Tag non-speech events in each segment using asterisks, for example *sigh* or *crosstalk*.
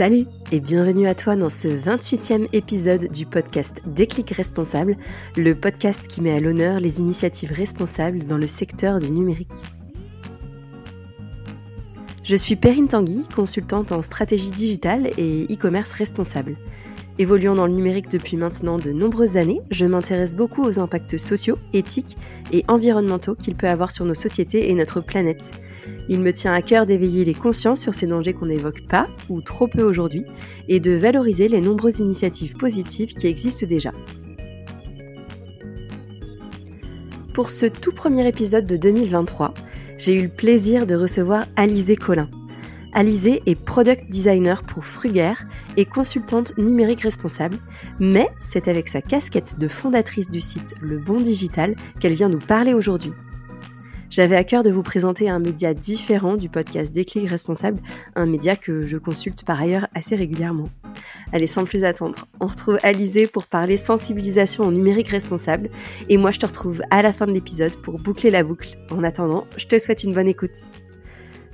Salut et bienvenue à toi dans ce 28e épisode du podcast Déclic Responsable, le podcast qui met à l'honneur les initiatives responsables dans le secteur du numérique. Je suis Perrine Tanguy, consultante en stratégie digitale et e-commerce responsable. Évoluant dans le numérique depuis maintenant de nombreuses années, je m'intéresse beaucoup aux impacts sociaux, éthiques et environnementaux qu'il peut avoir sur nos sociétés et notre planète. Il me tient à cœur d'éveiller les consciences sur ces dangers qu'on n'évoque pas ou trop peu aujourd'hui et de valoriser les nombreuses initiatives positives qui existent déjà. Pour ce tout premier épisode de 2023, j'ai eu le plaisir de recevoir Alizé Collin. Alizé est product designer pour Frugère et consultante numérique responsable, mais c'est avec sa casquette de fondatrice du site Le Bon Digital qu'elle vient nous parler aujourd'hui. J'avais à cœur de vous présenter un média différent du podcast Déclic Responsable, un média que je consulte par ailleurs assez régulièrement. Allez, sans plus attendre, on retrouve Alizé pour parler sensibilisation au numérique responsable, et moi je te retrouve à la fin de l'épisode pour boucler la boucle. En attendant, je te souhaite une bonne écoute.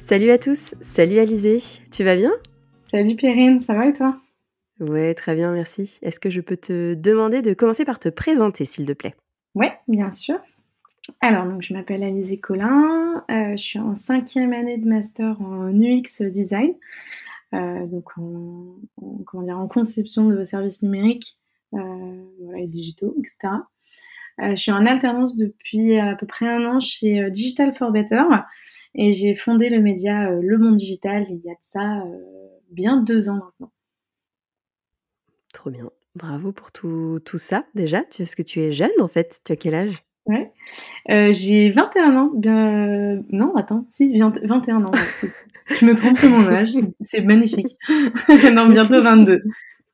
Salut à tous, salut Alizé, tu vas bien? Salut Perrine, ça va et toi? Ouais, très bien, merci. Est-ce que je peux te demander de commencer par te présenter, s'il te plaît? Ouais, bien sûr. Alors, donc, je m'appelle Alizé Collin, euh, je suis en cinquième année de master en UX design, euh, donc en, comment dire, en conception de services numériques euh, et digitaux, etc. je suis en alternance depuis à peu près un an chez Digital for Better et j'ai fondé le média Le Monde Digital il y a de ça bien deux ans maintenant. Trop bien. Bravo pour tout, tout ça déjà. Est-ce que tu es jeune en fait Tu as quel âge? Ouais. Euh, j'ai 21 ans. Bien... Non, attends, si, 21 ans. *laughs* je me trompe de mon âge. C'est magnifique. *laughs* non, bientôt 22.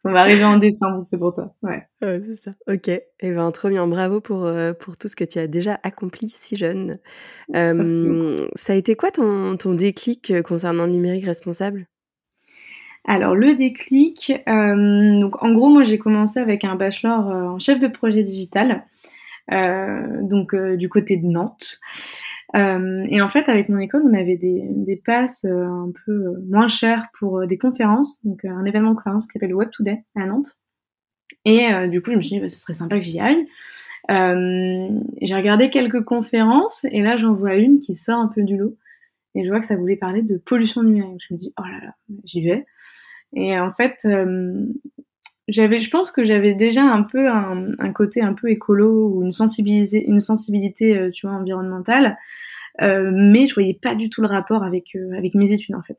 On va arriver en décembre, c'est pour toi. Ouais. c'est ça. Ok. Eh ben, trop bien. Bravo pour, euh, pour tout ce que tu as déjà accompli si jeune. Euh, ça a été quoi ton, ton déclic concernant le numérique responsable? Alors le déclic, donc en gros moi j'ai commencé avec un bachelor en chef de projet digital. Euh, donc euh, du côté de Nantes. Euh, et en fait, avec mon école, on avait des, des passes un peu moins chères pour des conférences, donc un événement de conférence qui s'appelle Web Today à Nantes. Et du coup, je me suis dit, bah, ce serait sympa que j'y aille. Euh, j'ai regardé quelques conférences et là, j'en vois une qui sort un peu du lot. Et je vois que ça voulait parler de pollution numérique. Je me dis, oh là là, j'y vais. Et en fait, euh, j'avais, je pense que j'avais déjà un peu un, un, côté un peu écolo ou une sensibilité, une sensibilité, euh, tu vois, environnementale, euh, mais je voyais pas du tout le rapport avec euh, avec mes études en fait.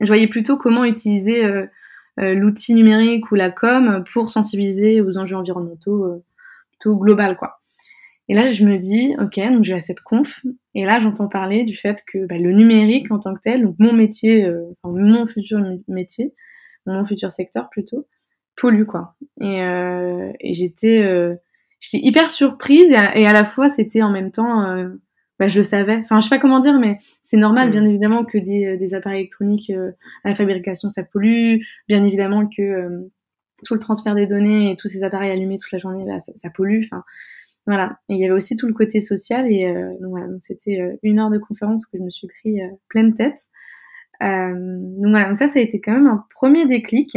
Je voyais plutôt comment utiliser l'outil numérique ou la com pour sensibiliser aux enjeux environnementaux plutôt global quoi. Et là, je me dis, ok, donc j'ai cette conf, et là, j'entends parler du fait que bah, le numérique en tant que tel, donc mon métier, enfin, mon futur métier, mon futur secteur plutôt, pollue quoi. Et, euh, et j'étais euh, j'étais hyper surprise et à, la fois c'était en même temps euh, bah, je le savais. Enfin je sais pas comment dire mais c'est normal mm. bien évidemment que des, des appareils électroniques à la fabrication ça pollue, bien évidemment que tout le transfert des données et tous ces appareils allumés toute la journée bah, ça, ça, pollue. Enfin voilà. Et il y avait aussi tout le côté social et donc voilà donc c'était une heure de conférence que je me suis pris pleine tête. donc voilà donc ça ça a été quand même un premier déclic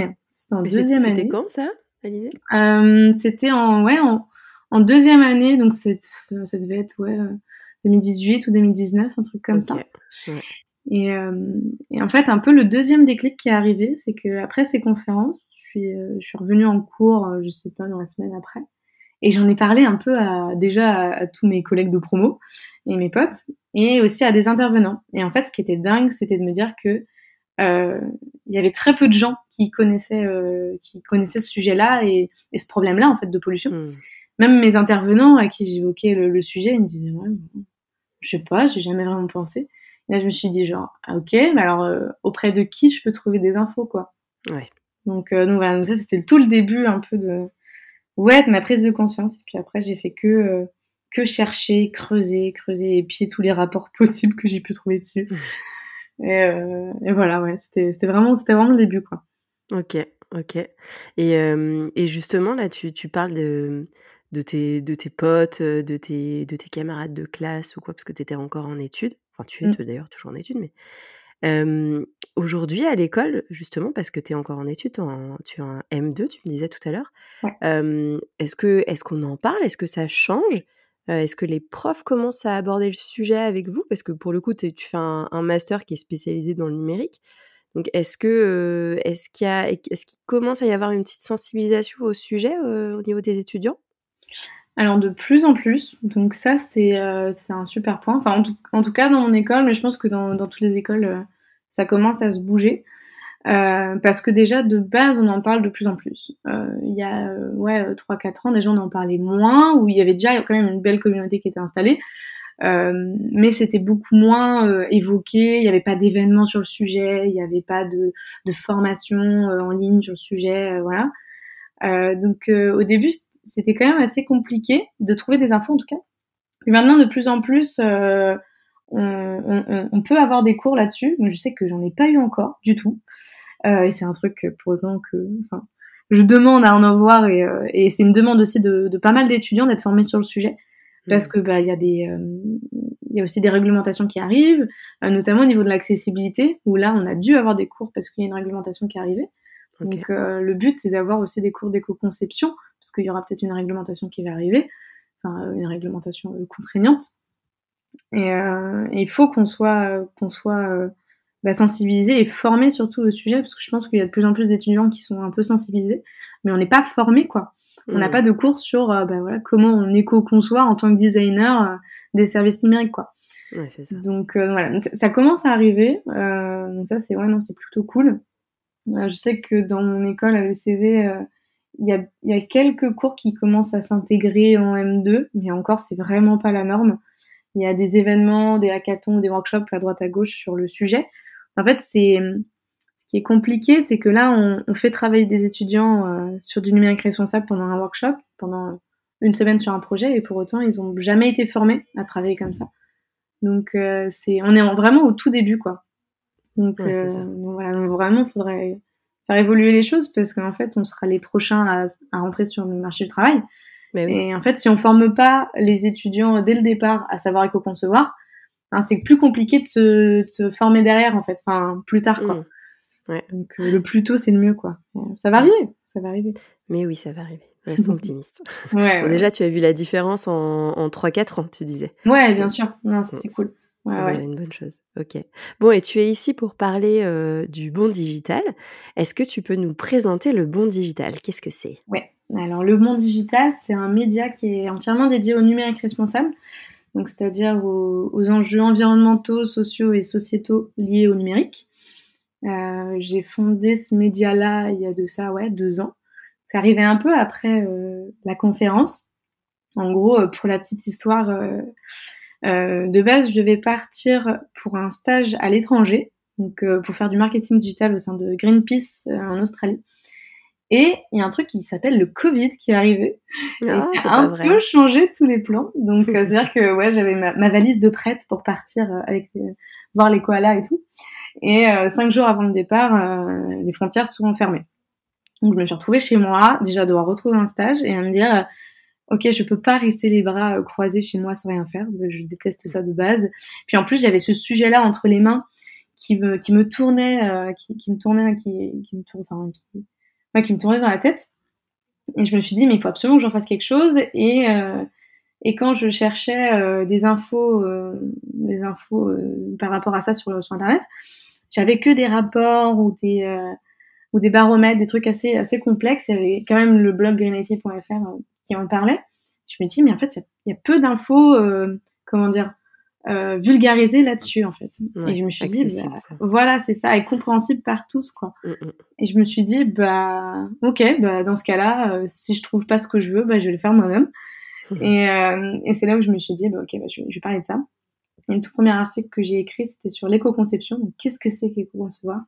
en deuxième année. C'était quand ça, Alizé euh, C'était en, ouais, en, en, deuxième année, donc ça devait être ouais, 2018 euh, ou 2019, un truc comme ça. Et, euh, et, en fait, un peu le deuxième déclic qui est arrivé, c'est que après ces conférences, je suis, euh, je suis revenue en cours, je sais pas, dans la semaine après. Et j'en ai parlé un peu à, déjà à, à, tous mes collègues de promo et mes potes, et aussi à des intervenants. Et en fait, ce qui était dingue, c'était de me dire que il y avait très peu de gens qui connaissaient, euh, qui connaissaient ce sujet-là et, et, ce problème-là en fait de pollution. Hmm. Même mes intervenants à qui j'évoquais le, le, sujet, ils me disaient ouais, je sais pas, j'ai jamais vraiment pensé. Et là, je me suis dit genre ah, ok, mais alors euh, auprès de qui je peux trouver des infos quoi? Ouais. Donc, euh, donc voilà, donc ça c'était tout le début un peu de ouais de ma prise de conscience. Et puis après j'ai fait que euh, que chercher, creuser, creuser et puis tous les rapports *laughs* possibles que j'ai pu trouver dessus. Et, euh, et voilà, ouais, c'était vraiment, vraiment le début, quoi. Ok, ok. Et, euh, et justement, là, tu, tu parles de, de, tes, de tes potes, de tes, de tes camarades de classe ou quoi, parce que tu étais encore en études. Enfin, tu es mmh. d'ailleurs toujours en études, mais Aujourd'hui, à l'école, justement, parce que tu es encore en études, tu as un M2, tu me disais tout à l'heure, est-ce que est-ce qu'on en parle? Est-ce que ça change? Est-ce que les profs commencent à aborder le sujet avec vous? Parce que pour le coup, tu fais un, master qui est spécialisé dans le numérique. Donc, est-ce que qu'il est-ce qu'il commence à y avoir une petite sensibilisation au sujet au niveau des étudiants? Alors de plus en plus, donc ça c'est un super point. Enfin en tout, cas dans mon école, mais je pense que dans, dans toutes les écoles ça commence à se bouger. Euh, parce que déjà de base on en parle de plus en plus. Euh, il y a euh, ouais 3-4 ans déjà on en parlait moins, où il y avait déjà quand même une belle communauté qui était installée, mais c'était beaucoup moins évoqué. Il n'y avait pas d'événements sur le sujet, il n'y avait pas de, de formation en ligne sur le sujet, voilà. donc au début c'était quand même assez compliqué de trouver des infos en tout cas. Et maintenant de plus en plus on, peut avoir des cours là-dessus. Je sais que j'en ai pas eu encore du tout. Euh, et c'est un truc pour autant que, enfin, je demande à en avoir et, euh, et c'est une demande aussi de, de pas mal d'étudiants d'être formés sur le sujet parce mmh. que bah il y a des euh, il y a aussi des réglementations qui arrivent, notamment au niveau de l'accessibilité où là on a dû avoir des cours parce qu'il y a une réglementation qui est arrivée. Donc le but c'est d'avoir aussi des cours d'éco-conception parce qu'il y aura peut-être une réglementation qui va arriver, enfin une réglementation contraignante. Et euh, il faut qu'on soit, qu'on soit euh, bah, sensibilisé et formé surtout au sujet, parce que je pense qu'il y a de plus en plus d'étudiants qui sont un peu sensibilisés, mais on n'est pas formé quoi. On n'a mmh. pas de cours sur euh, bah, voilà, comment on éco-conçoit en tant que designer des services numériques quoi. Ouais, ça. Donc voilà, ça commence à arriver. donc ça c'est ouais non c'est plutôt cool. je sais que dans mon école à l'ECV, il y, a, y a quelques cours qui commencent à s'intégrer en M2, mais encore c'est vraiment pas la norme. Il y a des événements, des hackathons, des workshops à droite à gauche sur le sujet. En fait, c'est ce qui est compliqué, c'est que là, on, on, fait travailler des étudiants euh, sur du numérique responsable pendant un workshop, pendant une semaine sur un projet, et pour autant, ils n'ont jamais été formés à travailler comme ça. Donc, euh, c'est, on est vraiment au tout début, quoi. Donc, euh, donc voilà, donc vraiment, il faudrait faire évoluer les choses parce qu'en fait, on sera les prochains à, à rentrer sur le marché du travail. Et en fait, si on forme pas les étudiants dès le départ à savoir éco-concevoir, hein, c'est plus compliqué de se, se, former derrière, en fait, enfin, plus tard, quoi. Mmh. Ouais. Donc, euh, le plus tôt, c'est le mieux, quoi. Ça va arriver, ça va arriver. Mais oui, ça va arriver. Restons *laughs* optimistes. ouais, Déjà, tu as vu la différence en, en 3-4 ans, tu disais. Ouais, bien sûr. Non, ça, c'est cool. c'est déjà une bonne chose. Ok. Bon, et tu es ici pour parler euh, du bon digital. Est-ce que tu peux nous présenter le bon digital? Qu'est-ce que c'est? Ouais. Alors, le monde digital, c'est un média qui est entièrement dédié au numérique responsable, donc c'est-à-dire aux, enjeux environnementaux, sociaux et sociétaux liés au numérique. Euh, j'ai fondé ce média-là il y a de ça, ouais, deux ans. C'est arrivé un peu après euh, la conférence. En gros, euh, pour la petite histoire, de base, je devais partir pour un stage à l'étranger, donc pour faire du marketing digital au sein de Greenpeace en Australie. Et il y a un truc qui s'appelle le Covid qui est arrivé. Ah, et a un peu changé tous les plans. Donc, *laughs* euh, c'est-à-dire que ouais, j'avais ma, valise de prête pour partir euh, avec euh, voir les koalas et tout. Et cinq jours avant le départ, les frontières sont fermées. Donc, je me suis retrouvée chez moi, déjà devoir retrouver un stage et à me dire, ok, je peux pas rester les bras croisés chez moi sans rien faire. Je déteste ça de base. Puis en plus, j'avais ce sujet-là entre les mains qui me qui me tournait, qui, qui, me tournait, qui, qui me tournait, enfin, qui, qui me tournait dans la tête. Et je me suis dit, mais il faut absolument que j'en fasse quelque chose. Et, euh, et quand je cherchais euh, des infos, euh, des infos par rapport à ça sur, sur Internet, j'avais que des rapports ou des, ou des baromètres, des trucs assez, assez complexes. Il y avait quand même le blog greenity.fr qui en parlait. Je me dis, mais en fait, il y, a peu d'infos, comment dire, euh, vulgariser là-dessus en fait. et je me suis dit, bah, voilà, c'est ça, et compréhensible par tous quoi. Mm, mm. Et je me suis dit, bah ok, bah dans ce cas-là, euh, si je trouve pas ce que je veux, bah je vais le faire moi-même. *laughs* et, euh, et c'est là où je me suis dit, bah ok, bah, je, vais parler de ça. Et le tout premier article que j'ai écrit, c'était sur l'éco-conception. Donc qu'est-ce que c'est qu'éco-concevoir?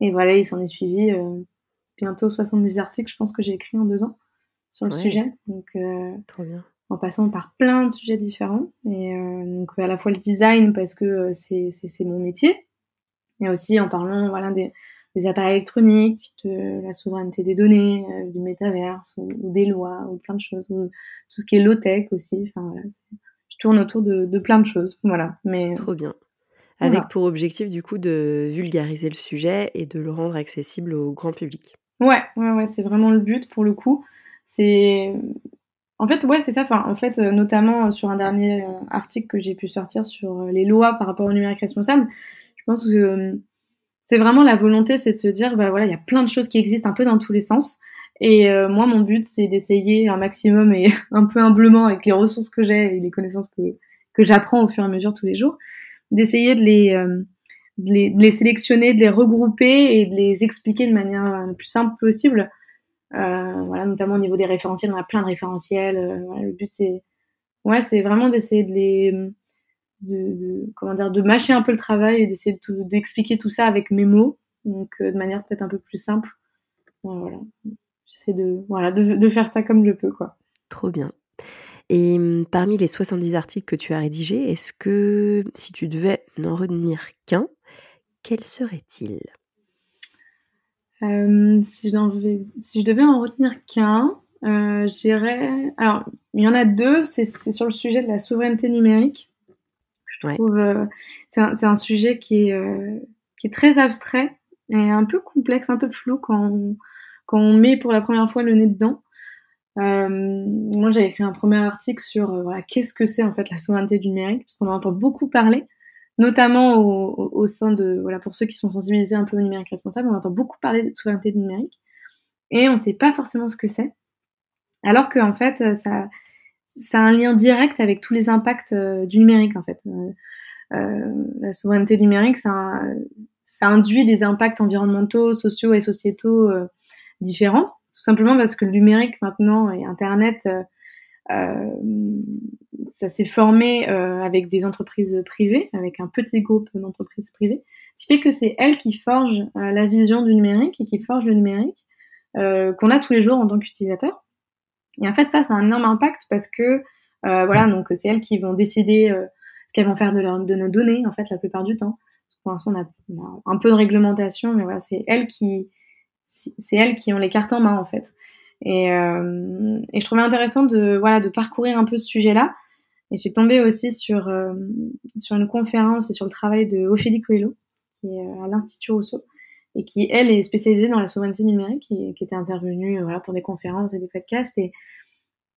Et voilà, il s'en est suivi bientôt 70 articles, je pense que j'ai écrit en deux ans sur le sujet. Donc trop bien en passant par plein de sujets différents. Et euh, donc à la fois le design parce que euh, c'est, mon métier, mais aussi en parlant voilà des, des, appareils électroniques, de la souveraineté des données, euh, du métaverse ou, des lois ou plein de choses, ou tout ce qui est low tech aussi. Enfin voilà, je tourne autour de, de, plein de choses. Voilà. Mais trop bien. avec pour objectif du coup de vulgariser le sujet et de le rendre accessible au grand public. Ouais, ouais, ouais, c'est vraiment le but pour le coup. C'est en fait, ouais, c'est ça. En fait, euh, notamment euh, sur un dernier euh, article que j'ai pu sortir sur les lois par rapport au numérique responsable, je pense que c'est vraiment la volonté, c'est de se dire, bah voilà, il y a plein de choses qui existent un peu dans tous les sens. Et moi, mon but, c'est d'essayer un maximum et *laughs* un peu humblement avec les ressources que j'ai et les connaissances que, que j'apprends au fur et à mesure tous les jours, d'essayer de les, de les, de les sélectionner, de les regrouper et de les expliquer de manière la plus simple possible voilà, notamment au niveau des référentiels, on a plein de référentiels. Euh, le but c'est, ouais, vraiment d'essayer de les, de, comment dire, de mâcher un peu le travail et d'essayer d'expliquer tout ça avec mes mots, donc euh, de manière peut-être un peu plus simple. voilà, j'essaie de, voilà, de, faire ça comme je peux, quoi. Trop bien. Et hum, parmi les 70 articles que tu as rédigés, est-ce que si tu devais n'en retenir qu'un, quel serait-il? Euh, si, si, je devais en retenir qu'un, euh, je dirais. Alors, il y en a deux, c'est sur le sujet de la souveraineté numérique. Je trouve. Euh, c'est un, un, sujet qui est, euh, qui est très abstrait et un peu complexe, un peu flou quand on, quand on met pour la première fois le nez dedans. Euh, moi, j'avais écrit un premier article sur voilà, qu'est-ce que c'est en fait la souveraineté numérique, parce qu'on en entend beaucoup parler notamment au, au, sein de, voilà, pour ceux qui sont sensibilisés un peu au numérique responsable, on entend beaucoup parler de souveraineté numérique et on ne sait pas forcément ce que c'est. Alors qu'en fait, ça, ça a un lien direct avec tous les impacts euh, du numérique, en fait. Euh, euh, la souveraineté numérique, ça, induit des impacts environnementaux, sociaux et sociétaux différents, tout simplement parce que le numérique maintenant et Internet ça s'est formé euh, avec des entreprises privées, avec un petit groupe d'entreprises privées, ce qui fait que c'est elles qui forgent euh, la vision du numérique et qui forgent le numérique qu'on a tous les jours en tant qu'utilisateur. Et en fait, ça, ça a un énorme impact parce que, voilà, donc c'est elles qui vont décider ce qu'elles vont faire de, leur, de nos données, en fait, la plupart du temps. Pour l'instant, on a, on a, un peu de réglementation, mais voilà, c'est elles qui, c'est elles qui ont les cartes en main, en fait. Et, euh, et je trouvais intéressant de, voilà, de parcourir un peu ce sujet-là. Et j'ai tombé aussi sur, euh, sur une conférence et sur le travail de Ophélie Coelho, qui est euh, à l'Institut Rousseau, et qui, elle, est spécialisée dans la souveraineté numérique et qui était intervenue voilà, pour des conférences et des podcasts. Et,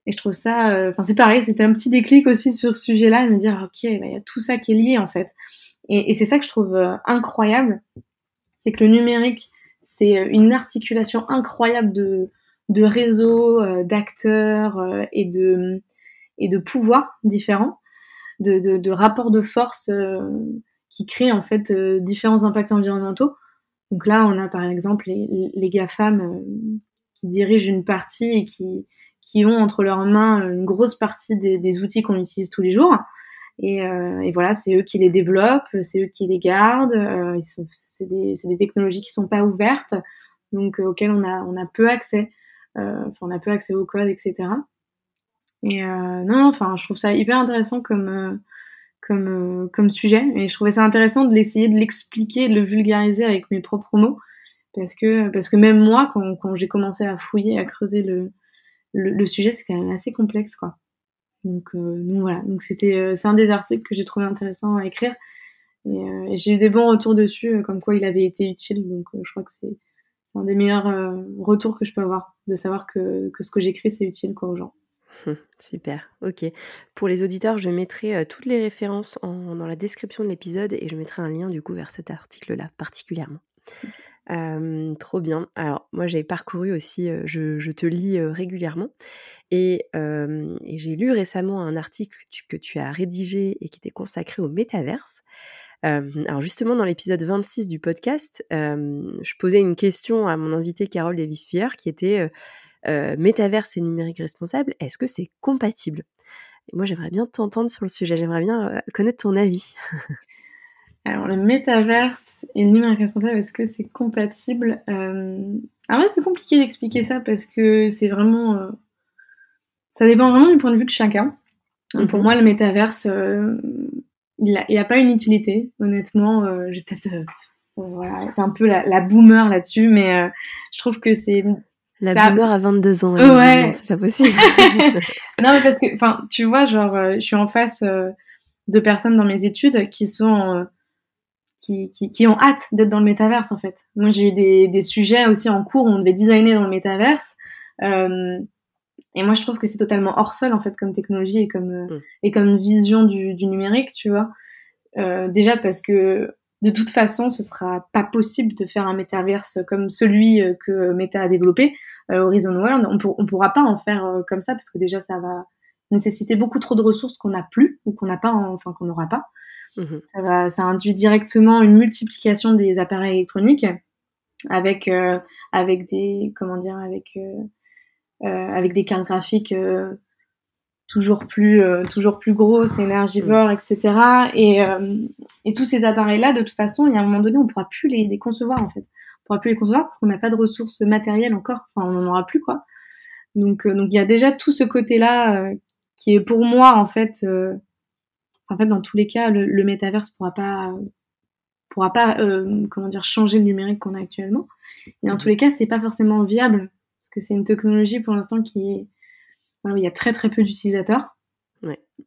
et je trouve ça, enfin c'est pareil, c'était un petit déclic aussi sur ce sujet-là, de me dire, ok, bah, il y a tout ça qui est lié en fait. Et, et c'est ça que je trouve incroyable, c'est que le numérique, c'est une articulation incroyable de, de réseaux, euh, d'acteurs euh, et de et de pouvoirs différents, de, de, de rapports de force euh, qui créent en fait différents impacts environnementaux. Donc là, on a par exemple les, les GAFAM qui dirigent une partie et qui, qui ont entre leurs mains une grosse partie des, des outils qu'on utilise tous les jours. Et, euh, et voilà, c'est eux qui les développent, c'est eux qui les gardent. Euh, c'est des, des, technologies qui sont pas ouvertes, donc auxquelles on a, on a peu accès. Euh, on a peu accès au code, etc. Et euh, non, enfin, je trouve ça hyper intéressant comme euh, comme, comme sujet. Et je trouvais ça intéressant de l'essayer de l'expliquer, de le vulgariser avec mes propres mots. Parce que, parce que même moi, quand, j'ai commencé à fouiller, à creuser le, le, sujet, c'est quand même assez complexe, quoi. Donc, voilà. Donc c'était, c'est un des articles que j'ai trouvé intéressant à écrire. Et, j'ai eu des bons retours dessus, comme quoi il avait été utile. Donc je crois que c'est un des meilleurs euh, retours que je peux avoir, de savoir que, que ce que j'écris, c'est utile quoi, aux gens. Super, ok. Pour les auditeurs, je mettrai euh, toutes les références en, dans la description de l'épisode et je mettrai un lien du coup vers cet article-là particulièrement. Euh, trop bien. Alors moi j'ai parcouru aussi, je, je, te lis régulièrement et, et j'ai lu récemment un article que tu, que tu, as rédigé et qui était consacré au métaverse alors justement, dans l'épisode 26 du podcast, je posais une question à mon invité Carole Davis-Fier qui était métaverse et numérique responsable, est-ce que c'est compatible? Moi, j'aimerais bien t'entendre sur le sujet, j'aimerais bien connaître ton avis. *laughs* Alors, le métaverse et le numérique responsable, est-ce que c'est compatible? En vrai, c'est compliqué d'expliquer ça parce que c'est vraiment. Ça dépend vraiment du point de vue de chacun. Pour mmh moi, le métaverse, il n'a a pas une utilité, honnêtement. Euh, j'ai peut-être euh, voilà, un peu la, la boomer là-dessus, mais euh, je trouve que c'est la boomer à 22 ans. Ouais. C'est pas possible. *laughs* non, mais parce que, enfin, tu vois, genre, je suis en face de personnes dans mes études qui sont qui, qui, qui ont hâte d'être dans le métaverse en fait. Moi j'ai eu des, des sujets aussi en cours où on devait designer dans le métaverse. Euh, et moi je trouve que c'est totalement hors sol en fait comme technologie et comme, euh, mm. et comme vision du, du numérique, tu vois. Euh, déjà parce que de toute façon, ce sera pas possible de faire un métaverse comme celui euh, que Meta a développé, euh, Horizon World. On, on pourra pas en faire euh, comme ça parce que déjà ça va nécessiter beaucoup trop de ressources qu'on n'a plus ou qu'on n'a pas, enfin qu'on n'aura pas. Mhm. Ça va, ça induit directement une multiplication des appareils électroniques avec avec des comment dire avec avec des cartes graphiques toujours plus euh, toujours plus grosses, énergivores, etc. Et, euh, et tous ces appareils-là, de toute façon, il y a un moment donné, on pourra plus les, les concevoir en fait. On pourra plus les concevoir parce qu'on n'a pas de ressources matérielles encore. Enfin, on n'en aura plus quoi. Donc euh, donc il y a déjà tout ce côté-là qui est pour moi en fait en fait dans tous les cas le, le métaverse pourra pas pourra pas comment dire changer le numérique qu'on a actuellement. Et en tous les cas, c'est pas forcément viable que c'est une technologie pour l'instant qui est il y a très très peu d'utilisateurs.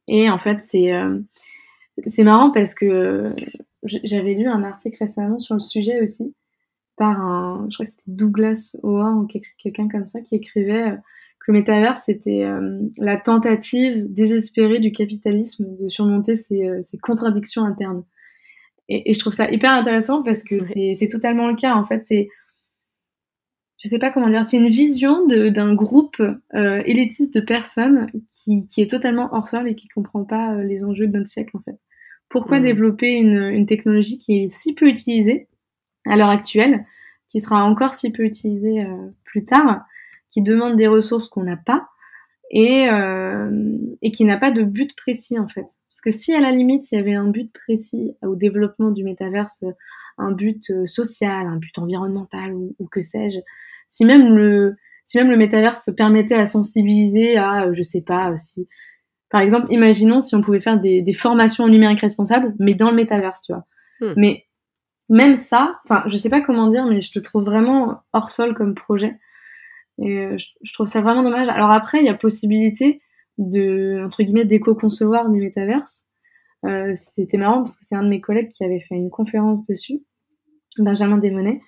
Et en fait, c'est euh, c'est marrant parce que j'avais lu un article récemment sur le sujet aussi par un, je crois que c'était Douglas Owen ou quelqu'un comme ça qui écrivait que le métavers c'était euh, la tentative désespérée du capitalisme de surmonter ses, euh, ses contradictions internes. Et, et, je trouve ça hyper intéressant parce que c'est totalement le cas. En fait, c'est je sais pas comment dire, c'est une vision d'un groupe euh, élitiste de personnes qui, qui, est totalement hors sol et qui comprend pas euh, les enjeux de notre siècle en fait. Pourquoi mmh. développer une, une, technologie qui est si peu utilisée à l'heure actuelle, qui sera encore si peu utilisée euh, plus tard, qui demande des ressources qu'on n'a pas et, euh, et qui n'a pas de but précis en fait? Parce que si à la limite il y avait un but précis au développement du métaverse, un but euh, social, un but environnemental ou, ou que sais-je, si même le si même le métaverse se permettait à sensibiliser à euh, je sais pas si par exemple imaginons si on pouvait faire des, des formations en numérique responsable mais dans le métaverse tu vois. Hmm. mais même ça enfin je sais pas comment dire mais je te trouve vraiment hors sol comme projet. Et euh, je, trouve ça vraiment dommage. Alors après il y a possibilité de entre guillemets d'éco-concevoir des métaverses. Euh, c'était marrant parce que c'est un de mes collègues qui avait fait une conférence dessus Benjamin Desmonnets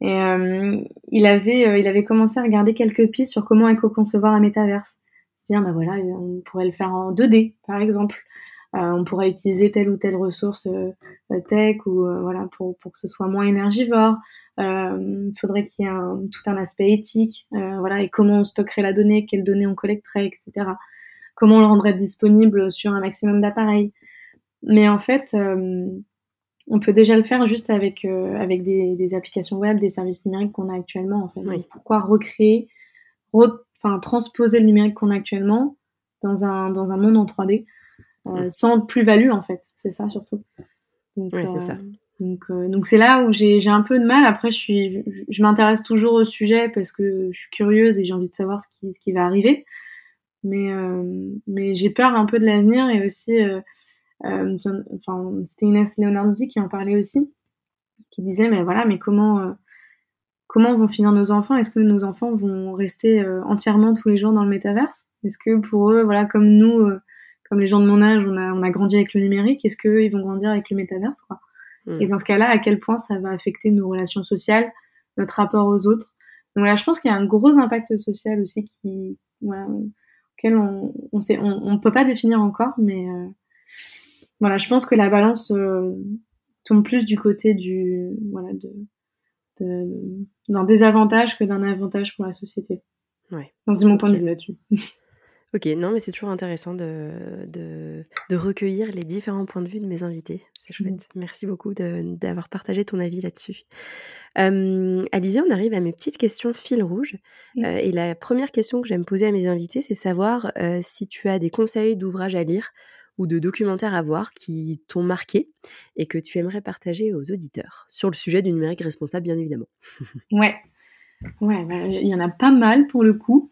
et euh, il avait euh, il avait commencé à regarder quelques pistes sur comment éco-concevoir un métaverse. C'est-à-dire, bah voilà, on pourrait le faire en 2D, par exemple. Euh, on pourrait utiliser telle ou telle ressource tech ou voilà pour, pour que ce soit moins énergivore. Il faudrait qu'il y ait un, tout un aspect éthique, voilà, et comment on stockerait la donnée, quelles données on collecterait, etc. Comment on le rendrait disponible sur un maximum d'appareils. Mais en fait, on peut déjà le faire juste avec, euh, avec des, des, applications web, des services numériques qu'on a actuellement. En fait. pourquoi recréer, enfin, transposer le numérique qu'on a actuellement dans un, dans un monde en 3D euh, sans plus-value, en fait? C'est ça surtout. Donc, oui, c'est ça. Euh, donc, donc c'est là où j'ai un peu de mal. Après, je suis, je m'intéresse toujours au sujet parce que je suis curieuse et j'ai envie de savoir ce qui, ce qui va arriver. Mais, mais j'ai peur un peu de l'avenir et aussi enfin, c'était Inès Leonardi qui en parlait aussi, qui disait mais voilà, mais comment euh, comment vont finir nos enfants? Est-ce que nos enfants vont rester euh, entièrement tous les jours dans le métaverse? Est-ce que pour eux, voilà, comme nous, comme les gens de mon âge, on a, on a grandi avec le numérique, est-ce qu'ils vont grandir avec le métaverse quoi? Hmm. Et dans ce cas-là, à quel point ça va affecter nos relations sociales, notre rapport aux autres? Donc là, je pense qu'il y a un gros impact social aussi qui, voilà, auquel on on, on peut pas définir encore, mais voilà, je pense que la balance euh, tombe plus du côté du voilà de, d'un désavantage que d'un avantage pour la société. Ouais. C'est mon point de vue là-dessus. *laughs* Ok, non, mais c'est toujours intéressant de, de, de, recueillir les différents points de vue de mes invités. C'est chouette. Mm. Merci beaucoup d'avoir partagé ton avis là-dessus. Euh, Alizé, on arrive à mes petites questions fil rouge. Euh, et la première question que j'aime poser à mes invités, c'est savoir euh, si tu as des conseils d'ouvrages à lire ou de documentaires à voir qui t'ont marqué et que tu aimerais partager aux auditeurs sur le sujet du numérique responsable, bien évidemment. *laughs* ouais, ouais, bah, il y en a pas mal pour le coup.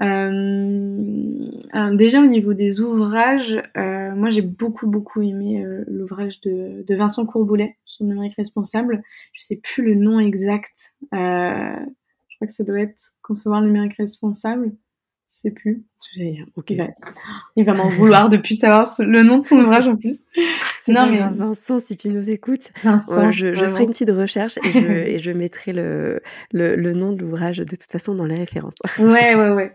Euh, déjà au niveau des ouvrages, euh, moi j'ai beaucoup beaucoup aimé euh, l'ouvrage de, Vincent Courboulet sur le numérique responsable. Je sais plus le nom exact. je crois que ça doit être Concevoir le numérique responsable. Je sais plus. Ok. Il va, m'en vouloir depuis savoir le nom de son ouvrage en plus. *laughs* Non, mais... Vincent, si tu nous écoutes, Vincent, je, ferai une petite recherche et je, *laughs* et je mettrai le, le, le, nom de l'ouvrage de toute façon dans les références. ouais, ouais, ouais.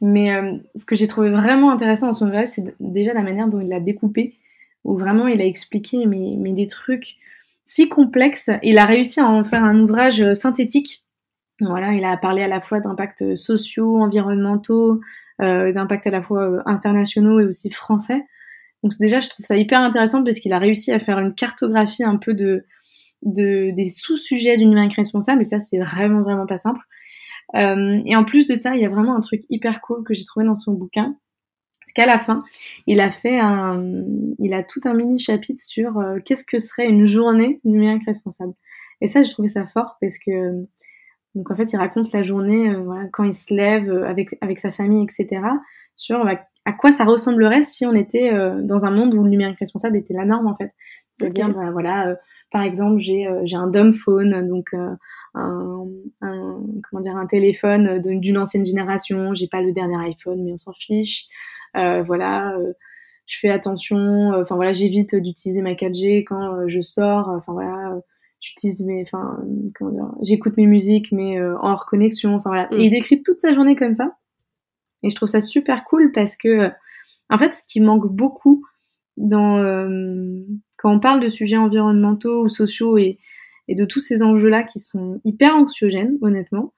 Mais euh, ce que j'ai trouvé vraiment intéressant dans son ouvrage, c'est déjà la manière dont il l'a découpé, où vraiment il a expliqué mais, mais des trucs si complexes. Il a réussi à en faire un ouvrage euh, synthétique. Voilà, il a parlé à la fois d'impacts sociaux, environnementaux, euh, d'impacts à la fois euh, internationaux et aussi français. Donc déjà, je trouve ça hyper intéressant parce qu'il a réussi à faire une cartographie un peu de, de des sous-sujets du numérique responsable et ça, c'est vraiment vraiment pas simple. Euh, et en plus de ça, il y a vraiment un truc hyper cool que j'ai trouvé dans son bouquin, c'est qu'à la fin, il a fait un, il a tout un mini chapitre sur euh, qu'est-ce que serait une journée numérique responsable. Et ça, j'ai trouvé ça fort parce que donc en fait, il raconte la journée, euh, voilà, quand il se lève avec avec sa famille, etc. Sur bah, à quoi ça ressemblerait si on était euh, dans un monde où le numérique responsable était la norme en fait. C'est-à-dire, bah, voilà, euh, par exemple, j'ai euh, j'ai un dumb phone, donc un, un, comment dire un téléphone d'une ancienne génération. J'ai pas le dernier iPhone, mais on s'en fiche. voilà, je fais attention. Enfin voilà, j'évite d'utiliser ma 4G quand je sors. Enfin voilà, j'utilise mes, enfin comment dire, j'écoute mes musiques, mais en hors connexion. Enfin voilà, et mm. il décrit toute sa journée comme ça. Et je trouve ça super cool parce que, en fait, ce qui manque beaucoup dans, euh, quand on parle de sujets environnementaux ou sociaux et, et de tous ces enjeux-là qui sont hyper anxiogènes, honnêtement,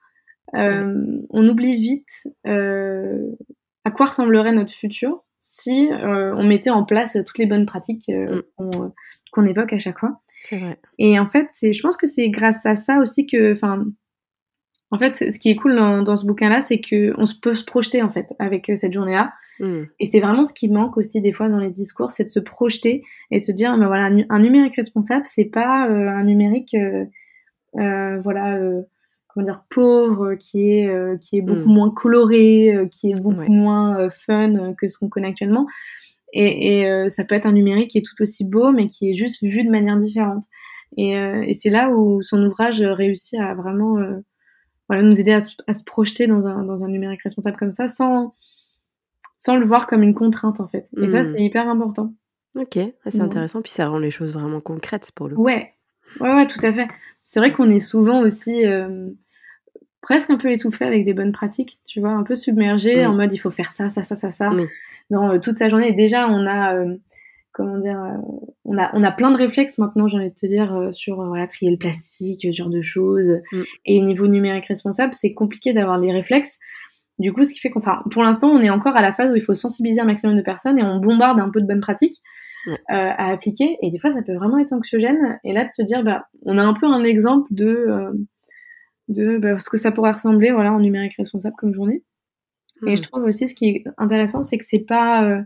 euh, on oublie vite euh, à quoi ressemblerait notre futur si euh, on mettait en place toutes les bonnes pratiques euh, mm. qu'on évoque à chaque fois. C'est vrai. Et en fait, c'est, je pense que c'est grâce à ça aussi que, enfin, en fait, ce qui est cool dans, ce bouquin-là, c'est qu'on peut se projeter en fait avec euh, cette journée-là. Hmm. Et c'est vraiment ce qui manque aussi des fois dans les discours, c'est de se projeter et se dire, mais voilà, un, numérique responsable, c'est pas euh, un numérique, euh, euh voilà, comment dire, pauvre, qui est qui est beaucoup hmm. moins coloré, qui est beaucoup moins fun que ce qu'on connaît actuellement. Et, et ça peut être un numérique qui est tout aussi beau, mais qui est juste vu de manière différente. Et, et c'est là où son ouvrage réussit à vraiment voilà, nous aider à, se projeter dans un, dans un numérique responsable comme ça sans, sans le voir comme une contrainte en fait. Et ça, hmm. c'est hyper important. Ok, c'est intéressant. Puis ça rend les choses vraiment concrètes pour le coup. Ouais, ouais, ouais, tout à fait. C'est vrai qu'on est souvent aussi euh, presque un peu étouffé avec des bonnes pratiques, tu vois, un peu submergé en mode il faut faire ça, ça, ça, ça, ça. Dans euh, toute sa journée. Et déjà, on a euh, comment dire, euh, on a on a plein de réflexes maintenant, j'ai envie de te dire, euh, sur euh, voilà trier le plastique, ce genre de choses. Mm. Et niveau numérique responsable, c'est compliqué d'avoir les réflexes. Du coup, ce qui fait qu'on, enfin, pour l'instant, on est encore à la phase où il faut sensibiliser un maximum de personnes et on bombarde un peu de bonnes pratiques à appliquer. Et des fois, ça peut vraiment être anxiogène. Et là, de se dire, bah, on a un peu un exemple de de bah, ce que ça pourrait ressembler, voilà, en numérique responsable comme journée. Et je mm. trouve aussi, ce qui est intéressant, c'est que c'est pas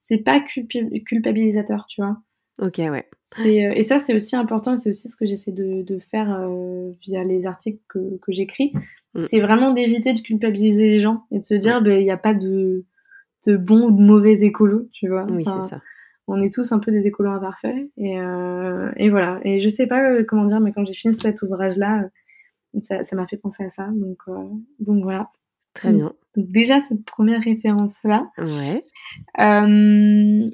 c'est pas culpabilisateur, tu vois. Ok, ouais. Euh, et ça, c'est aussi important, et c'est aussi ce que j'essaie de, de, faire euh, via les articles que, que j'écris. Mm. C'est vraiment d'éviter de culpabiliser les gens et de se dire, ben, il n'y a pas de, de bons ou de mauvais écolos, tu vois. Oui, c'est ça. On est tous un peu des écolos imparfaits. Et, euh, et voilà. Et je sais pas euh, comment dire, mais quand j'ai fini cet ouvrage-là, ça m'a fait penser à ça. Donc, donc voilà. Très bien. Donc déjà cette première référence là. Ouais. Euh,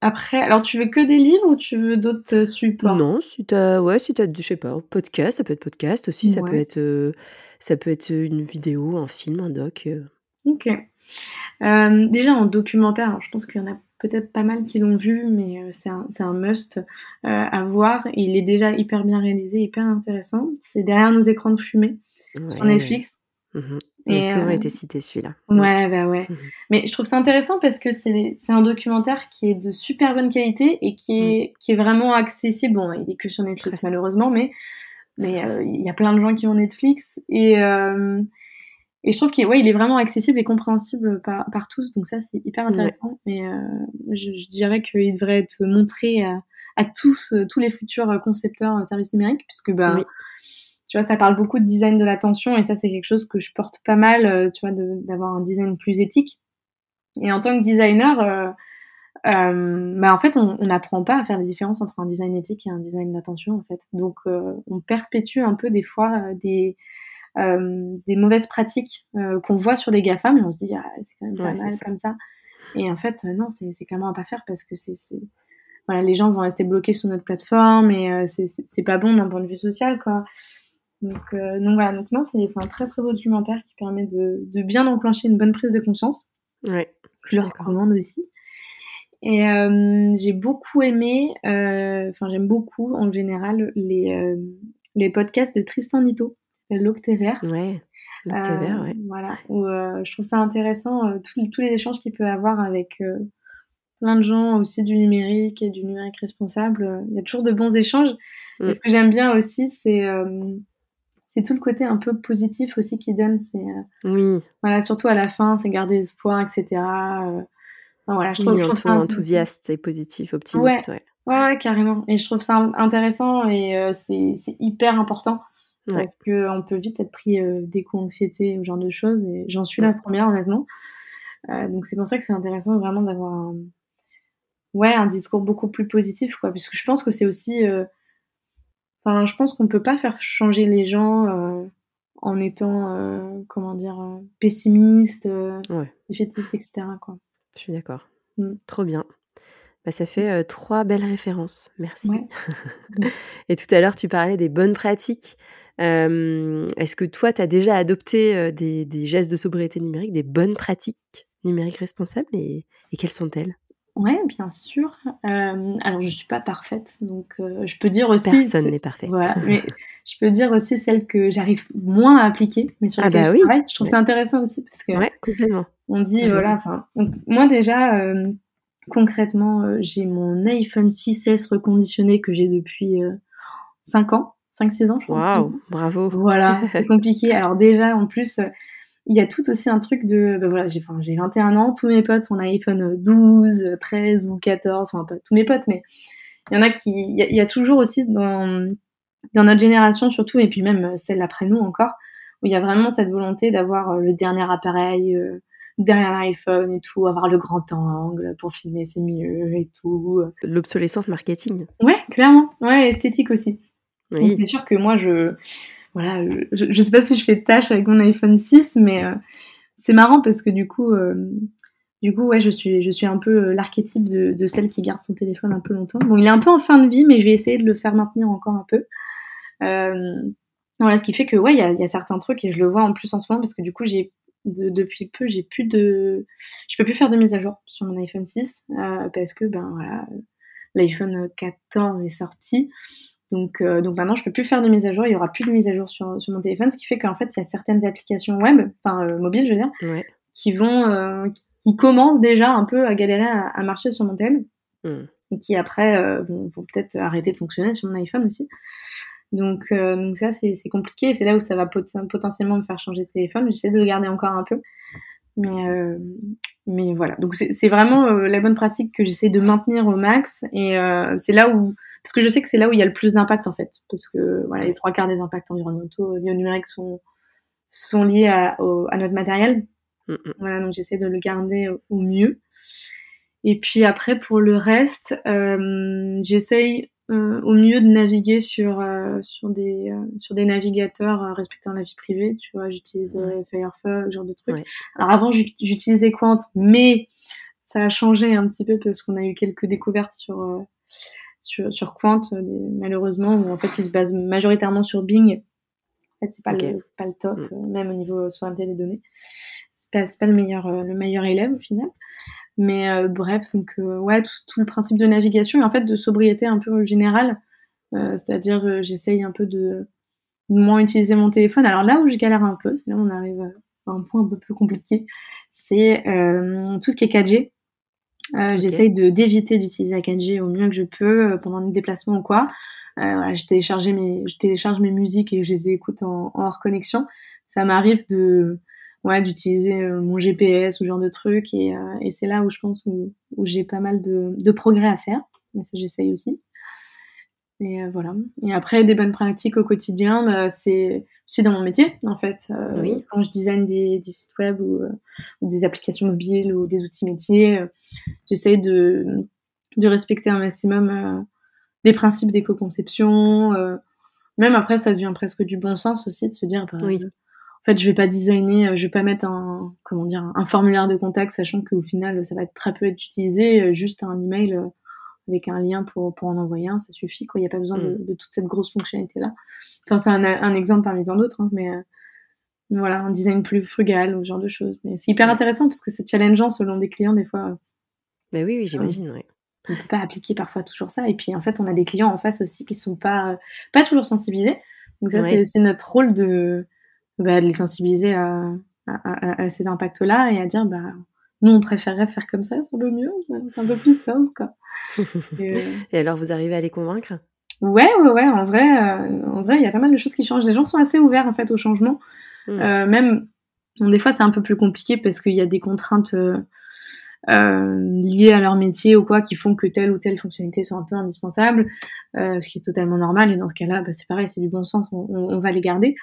après, alors tu veux que des livres ou tu veux d'autres supports? Non, si t'as, ouais, si t'as, je sais pas, podcast, ça peut être podcast aussi, ça peut être, euh, ça peut être une vidéo, un film, un doc. Euh. Ok. déjà en documentaire, je pense qu'il y en a peut-être pas mal qui l'ont vu, mais c'est un, c'est un must à voir. Il est déjà hyper bien réalisé, hyper intéressant. C'est derrière nos écrans de fumée sur Netflix. Mmh il a souvent euh, été cité celui-là. Ouais, bah ouais. Mmh Mais je trouve ça intéressant parce que c'est un documentaire qui est de super bonne qualité et qui est, mmh. qui est vraiment accessible. Bon, il est que sur Netflix malheureusement, mais mais euh, il y a plein de gens qui ont Netflix et euh, et je trouve qu'il ouais, il est vraiment accessible et compréhensible par, par tous. Donc ça, c'est hyper intéressant. Et je, je, dirais qu'il devrait être montré à, à tous tous les futurs concepteurs de services numériques puisque bah tu vois, ça parle beaucoup de design de l'attention et ça, c'est quelque chose que je porte pas mal, euh, tu vois, d'avoir un design plus éthique. Et en tant que designer, euh, euh, bah, en fait, on n'apprend pas à faire les différences entre un design éthique et un design d'attention, en fait. Donc, euh, on perpétue un peu des fois des, des mauvaises pratiques qu'on voit sur les GAFA, mais on se dit, ah, c'est quand même pas mal comme ça. Et en fait, non, c'est clairement à pas faire parce que c'est voilà, les gens vont rester bloqués sur notre plateforme et c'est pas bon d'un point de vue social, quoi. Donc, donc voilà, donc non, c'est un très très beau documentaire qui permet de, de bien enclencher une bonne prise de conscience. Ouais. Je le recommande aussi. Et euh, j'ai beaucoup aimé, enfin j'aime beaucoup en général les, les podcasts de Tristan Nito, l'Octévert. Ouais. L'Octévert, ouais. Voilà, où je trouve ça intéressant, tous les échanges qu'il peut avoir avec plein de gens aussi du numérique et du numérique responsable. Il y a toujours de bons échanges. Et mm. ce que j'aime bien aussi, c'est c'est tout le côté un peu positif aussi qu'il donne. C'est oui. Voilà, surtout à la fin, c'est garder espoir, etc. Enfin, voilà, je trouve, oui, ça enthousiaste et positif, optimiste. Ouais. ouais. carrément. Et je trouve ça intéressant et c'est hyper important parce qu'on peut vite être pris d'éco-anxiété ou ce genre de choses. Et j'en suis la première, honnêtement. Euh, donc c'est pour ça que c'est intéressant vraiment d'avoir un, ouais, un discours beaucoup plus positif, quoi. Parce que je pense que c'est aussi, euh, enfin, je pense qu'on peut pas faire changer les gens euh, en étant, comment dire, pessimiste, ouais. défaitiste, etc. Quoi. Je suis d'accord. Mm. Trop bien. Bah, ça fait trois belles références. Merci. *laughs* Et tout à l'heure, tu parlais des bonnes pratiques. Est-ce que toi, tu as déjà adopté des, des, gestes de sobriété numérique, des bonnes pratiques numériques responsables et, et quelles sont-elles? Ouais, bien sûr. Euh, alors, je suis pas parfaite, donc euh, je peux dire aussi. Personne n'est parfait. Voilà, *laughs* mais je peux dire aussi celles que j'arrive moins à appliquer, mais sur ah bah je oui. travaille. Je trouve ça intéressant aussi parce que. Ouais, complètement. On dit, voilà, enfin. Moi, déjà, euh, concrètement, j'ai mon iPhone 6S reconditionné que j'ai depuis 5 ans, 5-6 ans, je pense. Waouh, bravo. Voilà, *laughs* c'est compliqué. Alors, déjà, en plus il y a tout aussi un truc de, ben voilà, j'ai, enfin, j'ai 21 ans, tous mes potes ont un iPhone 12, 13 ou 14, enfin pas tous mes potes, mais il y en a qui, il y, a toujours aussi dans, dans notre génération surtout, et puis même celle après nous encore, où il y a vraiment cette volonté d'avoir euh, le dernier appareil, euh, derrière iPhone et tout, avoir le grand angle pour filmer, c'est mieux et tout. L'obsolescence marketing. Ouais, clairement. Ouais, esthétique aussi. Oui. c'est sûr que moi, je, voilà, je, sais pas si je fais tâche avec mon iPhone 6, mais euh, c'est marrant parce que du coup, euh, du coup, ouais, je suis, je suis un peu euh, l'archétype de, celle qui garde son téléphone un peu longtemps. Bon, il est un peu en fin de vie, mais je vais essayer de le faire maintenir encore un peu. voilà, ce qui fait que ouais, il y a, y a, certains trucs et je le vois en plus en ce moment parce que du coup, j'ai depuis peu, j'ai plus de, je peux plus faire de mise à jour sur mon iPhone 6 parce que ben voilà, l'iPhone 14 est sorti. Donc, euh, donc maintenant, je peux plus faire de mise à jour. Il y aura plus de mise à jour sur, sur mon téléphone, ce qui fait qu'en fait, il y a certaines applications web, enfin euh, mobiles, je veux dire, qui vont, euh, qui, commencent déjà un peu à galérer à, marcher sur mon téléphone hmm. et qui après vont, vont peut-être arrêter de fonctionner sur mon iPhone aussi. Donc, donc ça, c'est compliqué. C'est là où ça va potentiellement me faire changer de téléphone. J'essaie de le garder encore un peu, mais mais voilà. Donc c'est vraiment la bonne pratique que j'essaie de maintenir au max et c'est là où parce que je sais que c'est là où il y a le plus d'impact en fait, parce que voilà, les trois quarts des impacts environnementaux liés au numérique sont sont liés à, à notre matériel. Mm, mm. Voilà, donc j'essaie de le garder au mieux. Et puis après pour le reste, euh, j'essaye euh, au mieux de naviguer sur euh, sur des euh, sur des navigateurs euh, respectant la vie privée. Tu vois, j'utilise Firefox, ce genre de trucs. Alors avant j'utilisais Quant, mais ça a changé un petit peu parce qu'on a eu quelques découvertes sur sur, sur Quant, euh, malheureusement, où en fait il se base majoritairement sur Bing. En fait, c'est pas, le, pas le top, mm. euh, même au niveau souveraineté des données. C'est pas, pas le meilleur, euh, le meilleur élève au final. Mais bref, donc ouais, tout, le principe de navigation et en fait de sobriété un peu générale. C'est-à-dire, j'essaye un peu de, moins utiliser mon téléphone. Alors là où je galère un peu, c'est là où on arrive à un point un peu plus compliqué, c'est tout ce qui est 4G. Euh, J'essaye de d'éviter d'utiliser la 4G au mieux que je peux euh, pendant mes déplacements ou quoi. Euh, voilà, je, télécharge mes, je télécharge mes musiques et je les écoute en, en hors connexion. Ça m'arrive de ouais, d'utiliser mon GPS ou ce genre de trucs et, euh, et c'est là où je pense où, où j'ai pas mal de, de progrès à faire. Mais ça, j'essaye aussi. Et euh, voilà. Et après, des bonnes pratiques au quotidien, bah, c'est aussi dans mon métier, en fait. Euh, oui. Quand je design des, des sites web ou, euh, ou, des applications mobiles ou des outils métiers, j'essaye de, de respecter un maximum des principes d'éco-conception. même après, ça devient presque du bon sens aussi de se dire, bah, oui. en fait, je vais pas designer, je vais pas mettre un, comment dire, un formulaire de contact, sachant qu'au final, ça va très peu être utilisé, juste un email avec un lien pour, pour en envoyer un, ça suffit. Il n'y a pas besoin de, Mm. de toute cette grosse fonctionnalité-là. Enfin, c'est un, un exemple parmi tant d'autres, hein, mais euh, voilà, un design plus frugal ou ce genre de choses. Mais c'est hyper Ouais. intéressant parce que c'est challengeant selon des clients, des fois. Mais oui, oui, j'imagine, on peut pas appliquer parfois toujours ça. Et puis en fait, on a des clients en face aussi qui sont pas, euh, pas toujours sensibilisés. Donc ça, Ouais. c'est aussi notre rôle de, bah, de les sensibiliser à, à, à- à ces impacts-là et à dire, bah, nous, on préférerait faire comme ça, c'est un peu mieux, c'est un peu plus simple, quoi. *laughs* Et, euh, Et alors, vous arrivez à les convaincre? Ouais, ouais, ouais, en vrai, euh, en vrai, il y a pas mal de choses qui changent. Les gens sont assez ouverts, en fait, au changement. Mm. Euh, même, bon, des fois, c'est un peu plus compliqué parce qu'il y a des contraintes euh, liées à leur métier ou quoi qui font que telle ou telle fonctionnalité sont un peu indispensables, euh, ce qui est totalement normal. Et dans ce cas-là, bah, c'est pareil, c'est du bon sens, on, on- on va les garder.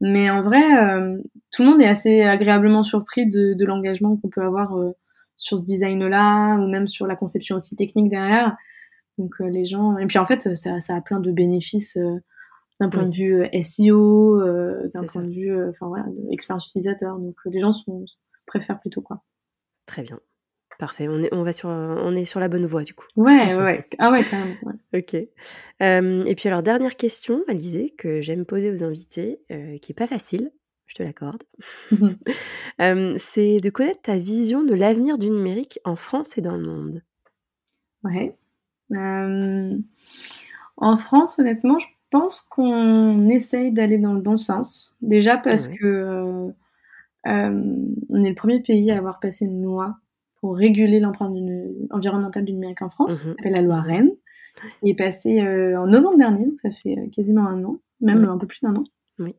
Mais en vrai, euh, tout le monde est assez agréablement surpris de, de l'engagement qu'on peut avoir euh, sur ce design-là ou même sur la conception aussi technique derrière. Donc euh, les gens et puis en fait ça, ça a plein de bénéfices euh, d'un point Oui. de vue SEO, euh, d'un point ça. de vue euh, enfin voilà, expérience utilisateur. Donc euh, les gens sont, préfèrent plutôt quoi. Très bien. Parfait. On est, on va sur, on est sur la bonne voie, du coup. Ouais, ouais. Ah ouais, quand même. ouais. *laughs* Ok. Euh, et puis alors, dernière question, Alizé, que j'aime poser aux invités, euh, qui est pas facile, je te l'accorde. *laughs* Euh, c'est de connaître ta vision de l'avenir du numérique en France et dans le monde. Ouais. En France, honnêtement, je pense qu'on essaye d'aller dans le bon sens. Déjà parce Ouais. que on est le premier pays à avoir passé une loi pour réguler l'empreinte environnementale du numérique en France. Ça s'appelle la loi. Rennes. qui est passée euh, en novembre dernier, donc ça fait euh, quasiment un an, même Oui. un peu plus d'un an. Oui.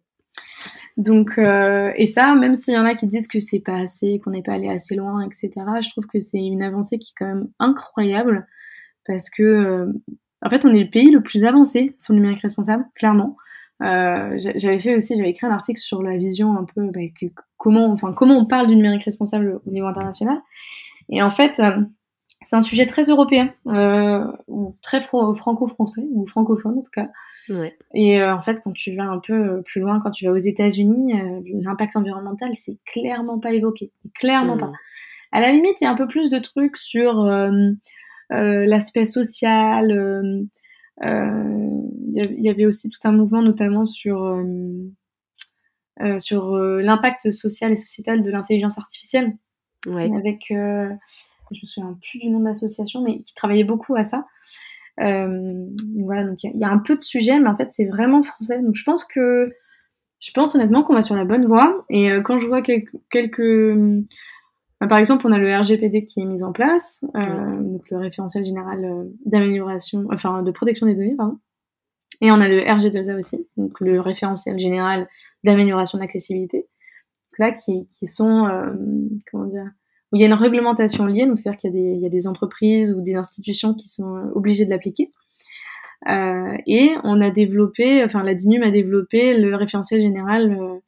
Donc, euh, et ça, même s'il y en a qui disent que c'est pas assez, qu'on n'est pas allé assez loin, etc., je trouve que c'est une avancée qui est quand même incroyable parce que, euh, en fait, on est le pays le plus avancé sur le numérique responsable, clairement. Euh, j'a- j'avais fait aussi, j'avais écrit un article sur la vision un peu, bah, que- comment, enfin, comment on parle du numérique responsable au niveau international. Et en fait, euh, c'est un sujet très européen, euh, ou très franco-français, ou francophone en tout cas. Ouais. Et euh, en fait, quand tu vas un peu plus loin, quand tu vas aux États-Unis, euh, l'impact environnemental, c'est clairement pas évoqué. Clairement pas. Mhm. À la limite, il y a un peu plus de trucs sur l'aspect social. Il y y avait aussi tout un mouvement, notamment sur sur l'impact social et sociétal de l'intelligence artificielle, Ouais. avec, euh, je me souviens plus du nom de l'association, mais qui travaillait beaucoup à ça. Euh, voilà, donc il y, a- il y a un peu de sujets, mais en fait c'est vraiment français. Donc je pense que, je pense honnêtement qu'on va sur la bonne voie. Et euh, quand je vois quelques, quelques ben, par exemple, on a le RGPD qui est mis en place, donc le référentiel général d'amélioration, enfin de protection des données, pardon. Et on a le RG2A aussi, donc le référentiel général d'amélioration de l'accessibilité. Là, qui, sont, euh, comment dire, où il y a une réglementation liée, donc c'est-à-dire qu'il y, a des- entreprises ou des institutions qui sont euh, obligées de l'appliquer. Euh, et on a développé, enfin la DINUM a développé le référentiel général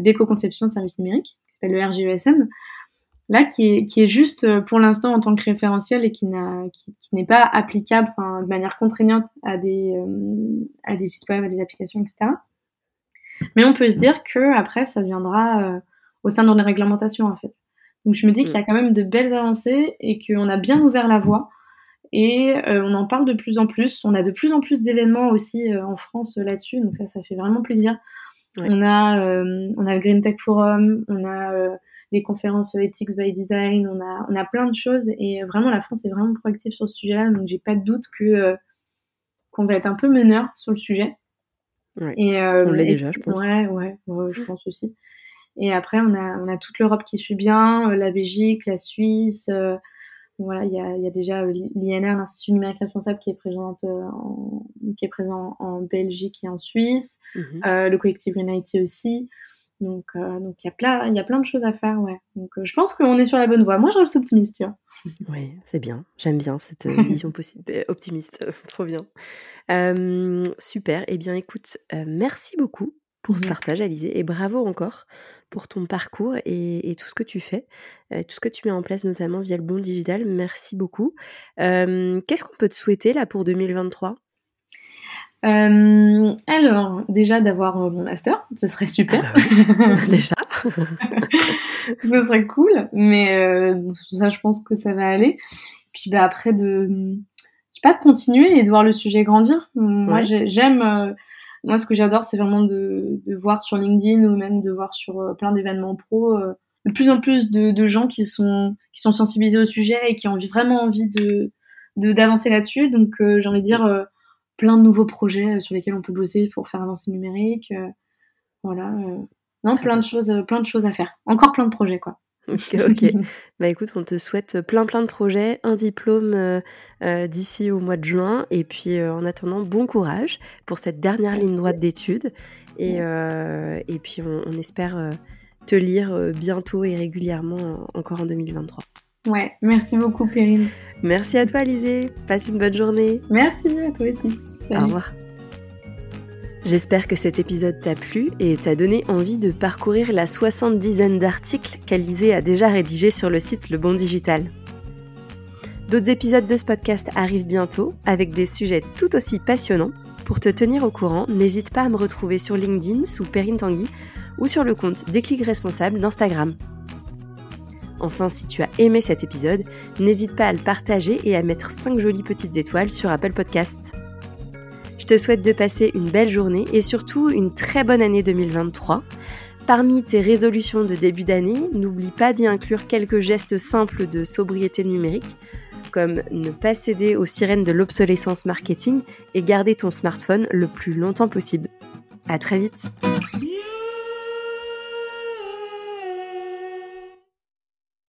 d'éco-conception de services numériques, qui s'appelle le RGESN, là qui est, juste pour l'instant en tant que référentiel et qui n'est pas applicable de manière contraignante à des sites web, à des applications, etc. Mais on peut se dire que après ça viendra euh, au sein de nos réglementations en fait. Donc je me dis qu'il y a quand même de belles avancées et qu'on a bien ouvert la voie et euh, on en parle de plus en plus. On a de plus en plus d'événements aussi euh, en France euh, là-dessus, donc ça ça fait vraiment plaisir. Ouais. On a euh, on a le Green Tech Forum, on a euh, les conférences Ethics by Design, on a, on a plein de choses et vraiment la France est vraiment proactive sur ce sujet-là, donc j'ai pas de doute que euh, qu'on va être un peu meneur sur le sujet. Ouais. Et, euh, On l'est et- déjà, je pense. Ouais, ouais, ouais, je pense aussi. Et après, on a, on a toute l'Europe qui suit bien, euh, la Belgique, la Suisse. euh, voilà, il y a, y a déjà l'INR, l'Institut numérique responsable, qui est présente, en, qui est présent en Belgique et en Suisse. Mhm. Le collectif IT aussi. Donc, euh, donc il y a plein, il y a plein de choses à faire, ouais. Donc, euh, je pense qu'on est sur la bonne voie. Moi, je reste optimiste, tu vois. *laughs* Ouais, c'est bien. J'aime bien cette euh, *laughs* vision optimiste. *laughs* Trop bien. Euh, super. Eh bien, écoute, merci beaucoup pour ce partage, Alizé, et bravo encore pour ton parcours et, et tout ce que tu fais, euh, tout ce que tu mets en place, notamment via le bon digital. Merci beaucoup. Euh, Qu'est-ce qu'on peut te souhaiter là pour 2023 Euh, alors, déjà d'avoir euh, mon master, ce serait super. Ah bah *laughs* Déjà. *laughs* ce serait cool, mais euh, ça, je pense que ça va aller. Puis bah après de pas, de continuer et de voir le sujet grandir. Moi, j'aime. moi, ce que j'adore, c'est vraiment de, de, voir sur LinkedIn ou même de voir sur plein d'événements pro de plus en plus de, de, gens qui sont qui sont sensibilisés au sujet et qui ont vraiment envie de d'avancer là-dessus. Donc, j'ai envie de dire plein de nouveaux projets sur lesquels on peut bosser pour faire avancer le numérique. voilà. non, plein de choses, plein de choses à faire. Encore plein de projets, quoi. Ok, *laughs* ok. bah écoute, on te souhaite plein plein de projets, un diplôme euh, euh, d'ici au mois de juin, et puis euh, en attendant, bon courage pour cette dernière ligne droite d'études, et, et puis on, espère te lire bientôt et régulièrement encore en 2023. Ouais, merci beaucoup Perrine. Merci à toi Alizé, passe une bonne journée. Merci à toi aussi. Au revoir. J'espère que cet épisode t'a plu et t'a donné envie de parcourir la soixante-dizaine d'articles qu'Alizé a déjà rédigés sur le site Le Bon Digital. D'autres épisodes de ce podcast arrivent bientôt avec des sujets tout aussi passionnants. Pour te tenir au courant, n'hésite pas à me retrouver sur LinkedIn sous Perrine Tanguy ou sur le compte Déclic Responsable d'Instagram. Enfin, si tu as aimé cet épisode, n'hésite pas à le partager et à mettre 5 jolies petites étoiles sur Apple Podcasts. Je te souhaite de passer une belle journée et surtout une très bonne année 2023. Parmi tes résolutions de début d'année, n'oublie pas d'y inclure quelques gestes simples de sobriété numérique, comme ne pas céder aux sirènes de l'obsolescence marketing et garder ton smartphone le plus longtemps possible. À très vite!